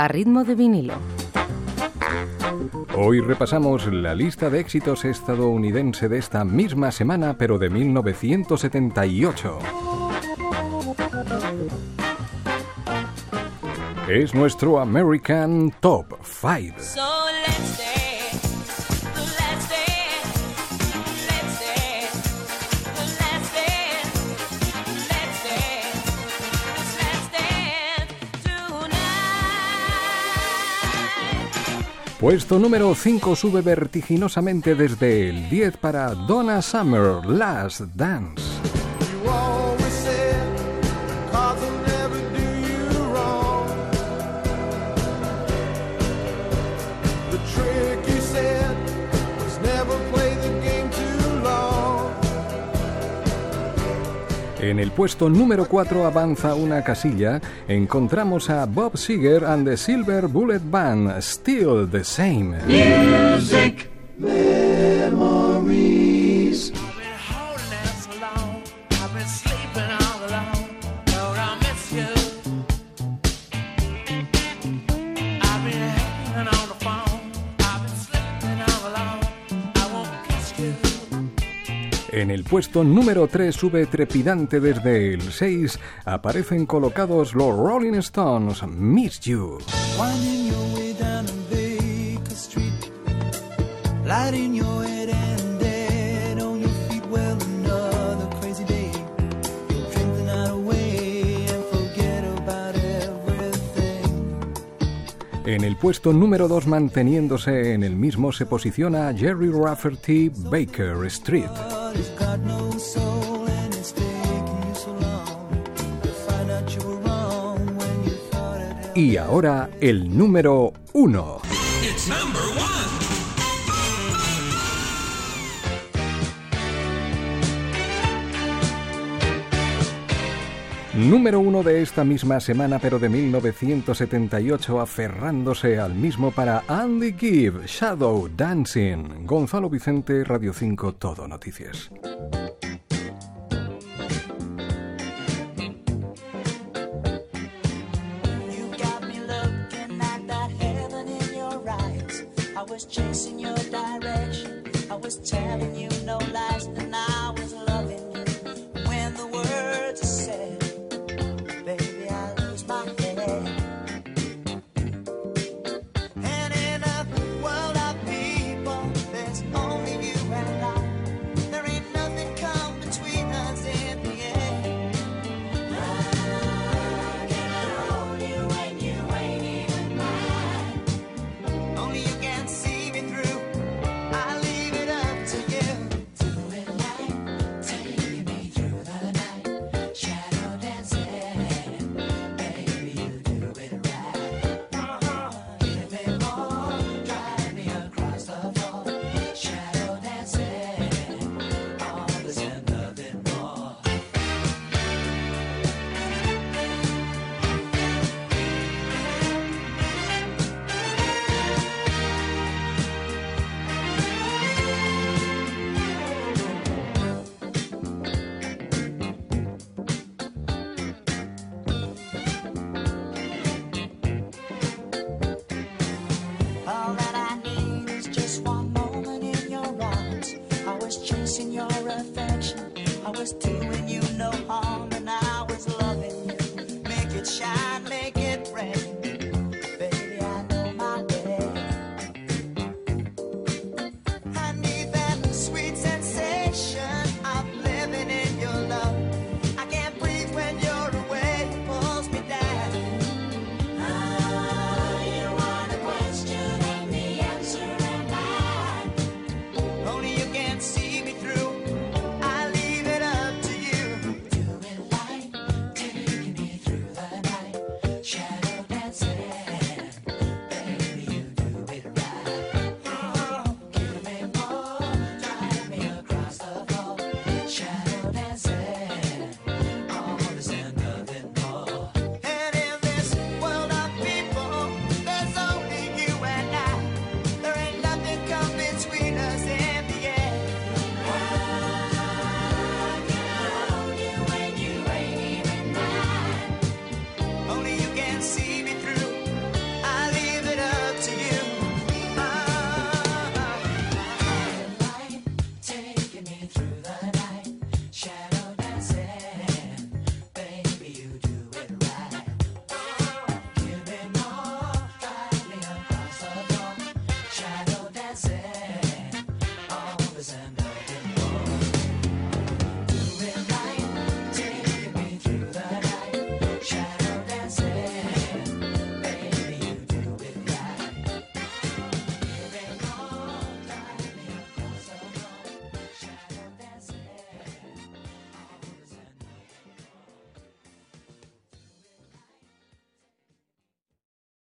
a ritmo de vinilo. Hoy repasamos la lista de éxitos estadounidense de esta misma semana, pero de 1978. Es nuestro American Top 5. Puesto número 5 sube vertiginosamente desde el 10 para Donna Summer, Last Dance. En el puesto número 4 avanza una casilla. Encontramos a Bob Seger and the Silver Bullet Band, Still the Same. Music, memories. En el puesto número 3 sube trepidante desde el 6, aparecen colocados los Rolling Stones, Miss You. En el puesto número 2, manteniéndose en el mismo, se posiciona Jerry Rafferty, Baker Street. Y ahora el número uno. Número uno de esta misma semana, pero de 1978, aferrándose al mismo para Andy Gibb, Shadow Dancing. Gonzalo Vicente, Radio 5, Todo Noticias.